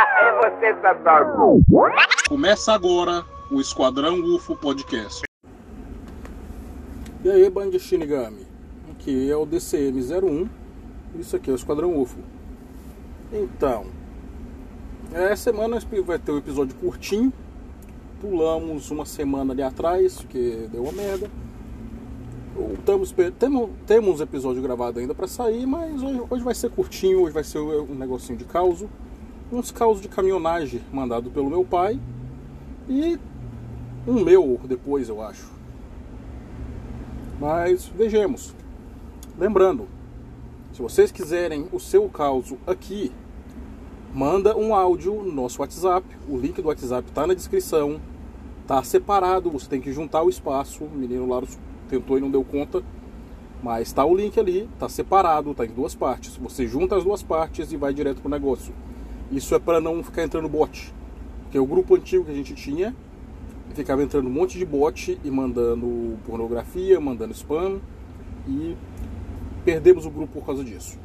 É você, Satanás. Começa agora o Esquadrão UFO Podcast. E aí, Band Shinigami? Aqui é o DCM-01. Isso aqui é o Esquadrão UFO. Então, essa semana vai ter um episódio curtinho. Pulamos uma semana ali atrás, que deu uma merda. Estamos, temos, temos episódio gravado ainda para sair, mas hoje, hoje, vai ser curtinho, hoje vai ser um negocinho de causo. Uns causos de caminhonagem mandado pelo meu pai. E um meu depois, eu acho. Mas vejamos. Lembrando, se vocês quiserem o seu caos aqui, manda um áudio no nosso WhatsApp. O link do WhatsApp está na descrição. Tá separado, você tem que juntar o espaço. O menino lá tentou e não deu conta. Mas está o link ali, está separado, está em duas partes. Você junta as duas partes e vai direto pro negócio. Isso é para não ficar entrando bot. Porque o grupo antigo que a gente tinha ficava entrando um monte de bot e mandando pornografia, mandando spam e perdemos o grupo por causa disso.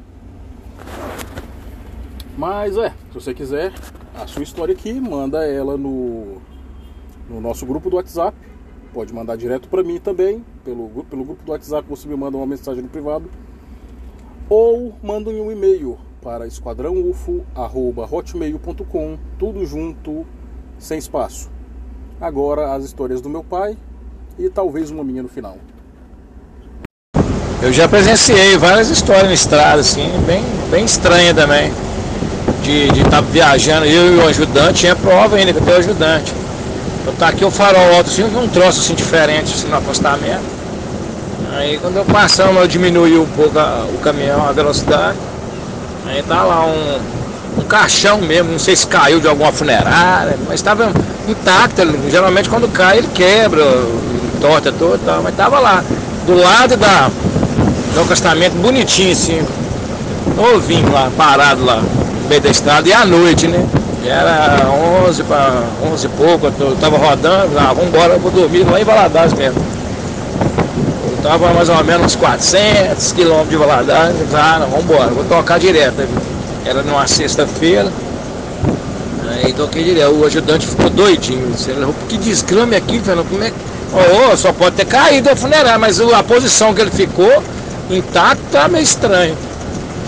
Mas é, se você quiser a sua história aqui, manda ela no, no nosso grupo do WhatsApp. Pode mandar direto para mim também. Pelo, pelo grupo do WhatsApp você me manda uma mensagem no privado. Ou manda um e-mail para esquadrãoufo.hotmail.com Tudo junto, sem espaço. Agora as histórias do meu pai e talvez uma minha no final. Eu já presenciei várias histórias na estrada, assim, bem, bem estranha também. De estar tá viajando, eu e o ajudante, tinha prova ainda que eu ajudante. Eu tá aqui o farol alto assim, um troço assim diferente assim, no acostamento. Aí quando eu passamos eu diminui um pouco a, o caminhão, a velocidade. Aí tá lá um, um caixão mesmo, não sei se caiu de alguma funerária, mas estava intacto. Geralmente quando cai ele quebra, torta toda, mas estava lá, do lado da, do acostamento bonitinho assim, novinho lá, parado lá, no meio da estrada, e à noite, né? E era 11 para 11 e pouco, eu tava rodando, ah, vamos embora, vou dormir lá em Valadares mesmo. Tava mais ou menos uns 400 quilômetros de Valadares, ah, vamos embora, vou tocar direto. Era numa sexta-feira, aí toquei direto, o ajudante ficou doidinho, que desgrame aqui, Fernando, como é que... Oh, só pode ter caído a funerária, mas a posição que ele ficou, intacto tá meio estranho.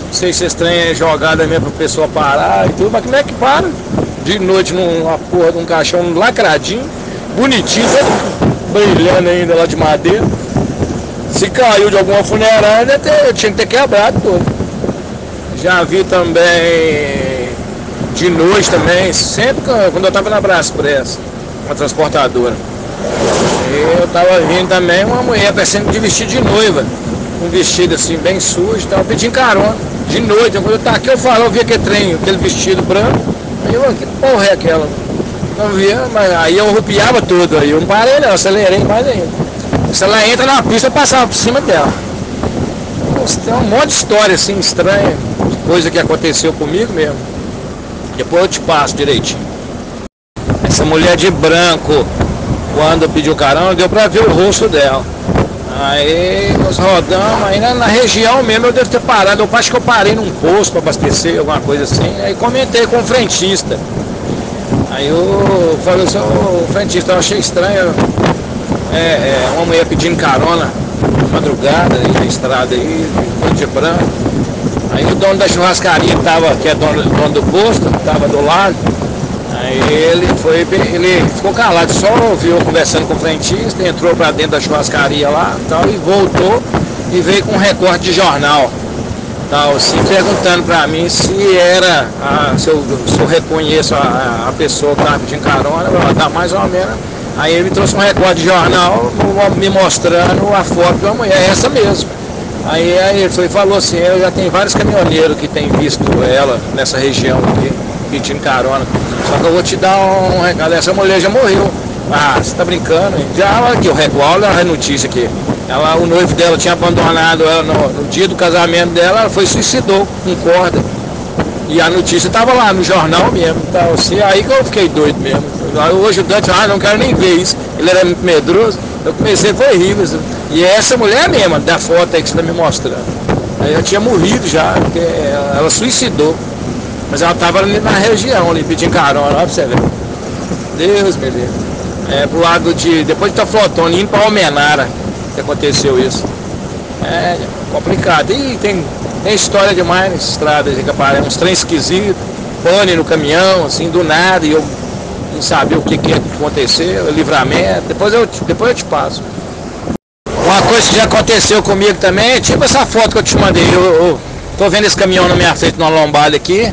Não sei se é estranho é jogada mesmo para pessoa parar e tudo, mas como é que para? De noite numa porra de um caixão lacradinho, bonitinho, brilhando ainda lá de madeira. Se caiu de alguma funerária, tinha que ter quebrado todo. Já vi também de noite também, sempre quando eu estava na Braspress, uma transportadora. Eu estava vindo também uma mulher parecendo de vestido de noiva um vestido assim bem sujo, tava pedindo carona, de noite, quando eu tava aqui eu falo, eu vi aquele trem, aquele vestido branco, aí eu, que porra é aquela? Não via, mas aí eu rupiava tudo, aí eu não parei não, acelerei mais ainda. Se ela entra na pista, eu passava por cima dela. Tem um monte de história assim estranha, coisa que aconteceu comigo mesmo. Depois eu te passo direitinho. Essa mulher de branco, quando pediu carona, deu pra ver o rosto dela. Aí nós rodamos, aí na, na, região mesmo eu devo ter parado, eu acho que eu parei num posto para abastecer, alguma coisa assim, aí comentei com o frentista. Aí eu falei assim, o frentista, eu achei estranho, é, é, uma mulher pedindo carona, madrugada, aí na estrada aí, de branco. Aí o dono da churrascaria tava, que é dono, dono do posto, estava do lado, Aí ele foi, ele ficou calado, só ouviu conversando com o frentista, entrou para dentro da churrascaria lá tal, e voltou e veio com um recorte de jornal. Tal, assim, perguntando para mim se era, a, se, eu, se eu reconheço a, a pessoa que estava pedindo carona, ela tá mais ou menos. Aí ele me trouxe um recorte de jornal me mostrando a foto da mulher, é essa mesmo. Aí, aí ele foi, falou assim, eu já tenho vários caminhoneiros que têm visto ela nessa região aqui. pedindo carona. Só que eu vou te dar um recado, essa mulher já morreu. Ah, você tá brincando? Já olha aqui, o olha a notícia aqui. Ela, o noivo dela tinha abandonado ela no, no dia do casamento dela, ela foi suicidou com corda. E a notícia estava lá no jornal mesmo. Então, assim, aí que eu fiquei doido mesmo. Hoje o Dante, ah, não quero nem ver isso. Ele era muito medroso. Eu comecei, foi rir. E é essa mulher mesmo, da foto aí que você está me mostrando. Aí eu tinha morrido já, porque ela suicidou. Mas ela estava ali na região, ali pedindo carona, olha pra você ver. Deus me livre. É, pro lado de. Depois de Taflotone, indo pra Almenara que aconteceu isso. É complicado. E tem tem história demais nessa estrada de uns trens esquisitos, pane no caminhão, assim, do nada, e eu não sabia o que, que o livramento, depois eu, depois eu te passo. Uma coisa que já aconteceu comigo também, tipo essa foto que eu te mandei, eu, eu tô vendo esse caminhão na minha frente, numa lombada aqui,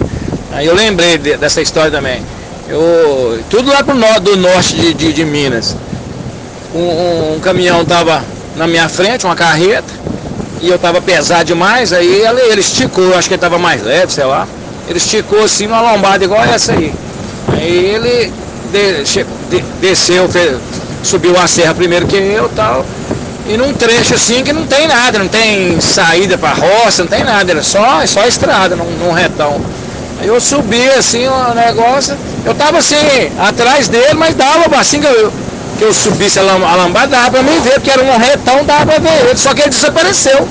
aí eu lembrei de, dessa história também. Eu, tudo lá pro norte, do norte de, de, de Minas. Um, um, um caminhão tava na minha frente, uma carreta, e eu tava pesado demais, aí ele, ele esticou, acho que ele tava mais leve, sei lá. Ele esticou assim numa lombada igual essa aí. Aí ele de, de, desceu, fez, subiu a serra primeiro que eu tal. E num trecho assim que não tem nada, não tem saída para roça, não tem nada, era só, só estrada, num, num retão. Aí eu subi assim o negócio, eu tava assim, atrás dele, mas dava assim que eu, que eu subisse a lambada, dava pra mim ver, porque era um retão, dava pra ver ele, só que ele desapareceu.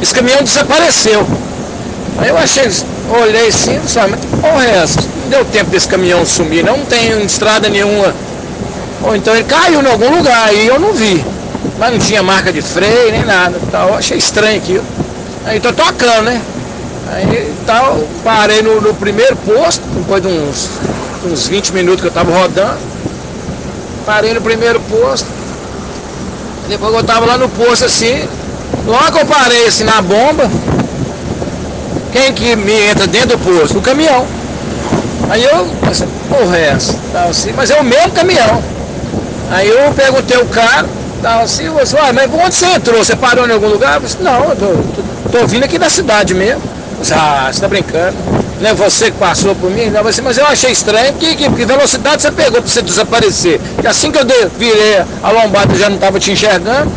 Esse caminhão desapareceu. Aí eu achei, olhei assim, sabe, é essa? Não deu tempo desse caminhão sumir, não tem estrada nenhuma. Ou então ele caiu em algum lugar, aí eu não vi. Mas não tinha marca de freio, nem nada. Tal. Eu achei estranho aquilo. Aí tô tocando, né? Aí tal, parei no, no primeiro posto, depois de uns, uns 20 minutos que eu tava rodando. Parei no primeiro posto. Depois eu tava lá no posto assim, logo que eu parei assim na bomba, quem que me entra dentro do posto? O caminhão. Aí eu pensei, porra é essa? Tava assim, mas é o mesmo caminhão. Aí eu perguntei o cara, tava assim, eu ah, mas onde você entrou? Você parou em algum lugar? Eu disse, não, eu tô, tô, tô vindo aqui da cidade mesmo. Disse, ah, você tá brincando não é você que passou por mim, não, mas, mas eu achei estranho que, que, que velocidade você pegou para você desaparecer. E assim que eu virei a lombada já não estava te enxergando.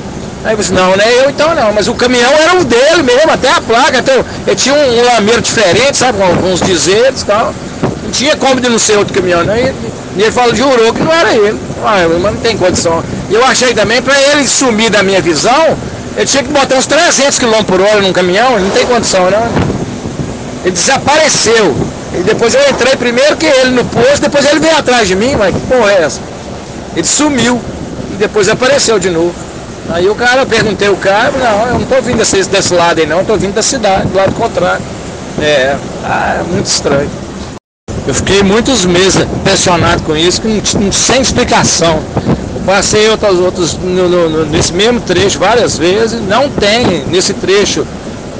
Aí você, não, não é eu então não, mas o caminhão era o dele mesmo, até a placa, até, ele tinha um, um lameiro diferente, sabe, com alguns dizeres e tal. Não tinha como de não ser outro caminhão, não. E, ele falou, jurou que não era ele. Ah, mas não tem condição. E eu achei também, para ele sumir da minha visão, ele tinha que botar uns 300 km por hora num caminhão, não tem condição, não. Ele desapareceu. E depois eu entrei primeiro que ele no posto, depois ele veio atrás de mim, mas que porra é essa? Ele sumiu e depois apareceu de novo. Aí o cara, eu perguntei o cara, não, eu não estou vindo desse, desse lado aí não, estou vindo da cidade, do lado contrário. É, ah, é muito estranho. Eu fiquei muitos meses impressionado com isso, sem explicação. Eu passei outros, outros no, no, nesse mesmo trecho várias vezes, não tem nesse trecho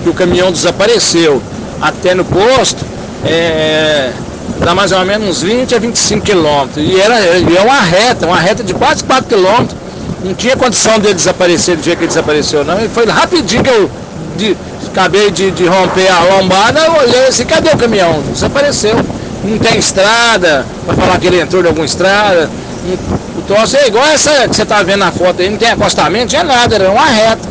que o caminhão desapareceu até no posto, é, dá mais ou menos uns 20 a 25 quilômetros. E era, é uma reta, uma reta de quase 4 quilômetros. Não tinha condição dele desaparecer do dia que ele desapareceu, não. E foi rapidinho que eu de, acabei de, de, romper a lombada, eu olhei assim, cadê o caminhão? Desapareceu. Não tem estrada, para falar que ele entrou em alguma estrada. O troço é igual essa que você está vendo na foto aí, não tem acostamento, não tinha nada, era uma reta.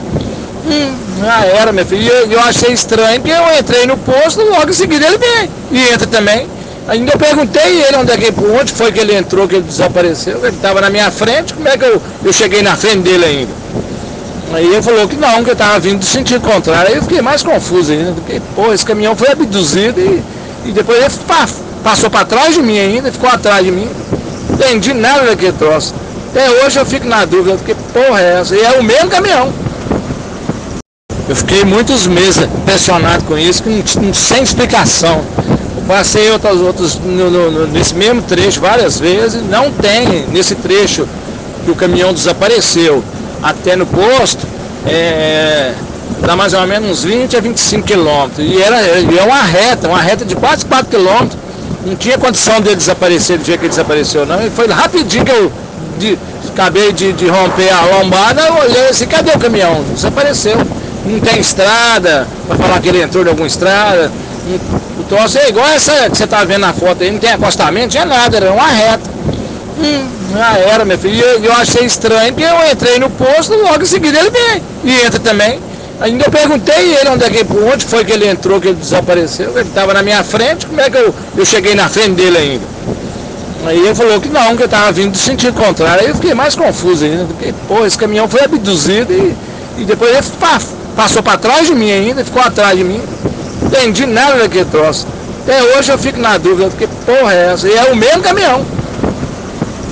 Hum, já era, meu filho. E eu, eu, achei estranho que eu entrei no posto, logo em seguida ele vem. E entra também. Ainda eu perguntei ele onde, é que, onde foi que ele entrou, que ele desapareceu. Ele estava na minha frente, como é que eu, eu cheguei na frente dele ainda? Aí ele falou que não, que eu estava vindo do sentido contrário. Aí eu fiquei mais confuso ainda, porque, pô, esse caminhão foi abduzido e, e depois ele passou para trás de mim ainda, ficou atrás de mim. Não entendi nada daquele troço. Até hoje eu fico na dúvida, porque porra é essa? E é o mesmo caminhão. Eu fiquei muitos meses impressionado com isso, sem explicação. Eu passei outros, outros no, no, nesse mesmo trecho várias vezes, não tem nesse trecho que o caminhão desapareceu até no posto, é, dá mais ou menos uns 20 a 25 quilômetros. E era, é uma reta, uma reta de quase 4 quilômetros. Não tinha condição dele desaparecer do dia que ele desapareceu, não. E foi rapidinho que eu de, acabei de, de romper a lombada, eu olhei assim, cadê o caminhão? Desapareceu. Não tem estrada, para falar que ele entrou de alguma estrada. O troço é igual essa que você tá vendo na foto aí, não tem acostamento, tinha nada, era uma reta. Hum, já era, meu filho. E eu, eu achei estranho, porque eu entrei no posto, logo em seguida ele vem. E entra também. Ainda eu perguntei ele onde, é que, onde foi que ele entrou, que ele desapareceu. Ele estava na minha frente, como é que eu, eu cheguei na frente dele ainda? Aí ele falou que não, que eu estava vindo do sentido contrário. Aí eu fiquei mais confuso ainda, porque, pô, esse caminhão foi abduzido e, e depois ele pa, passou para trás de mim ainda, ficou atrás de mim. Entendi nada daquele troço. Até hoje eu fico na dúvida, porque porra é essa? E é o mesmo caminhão.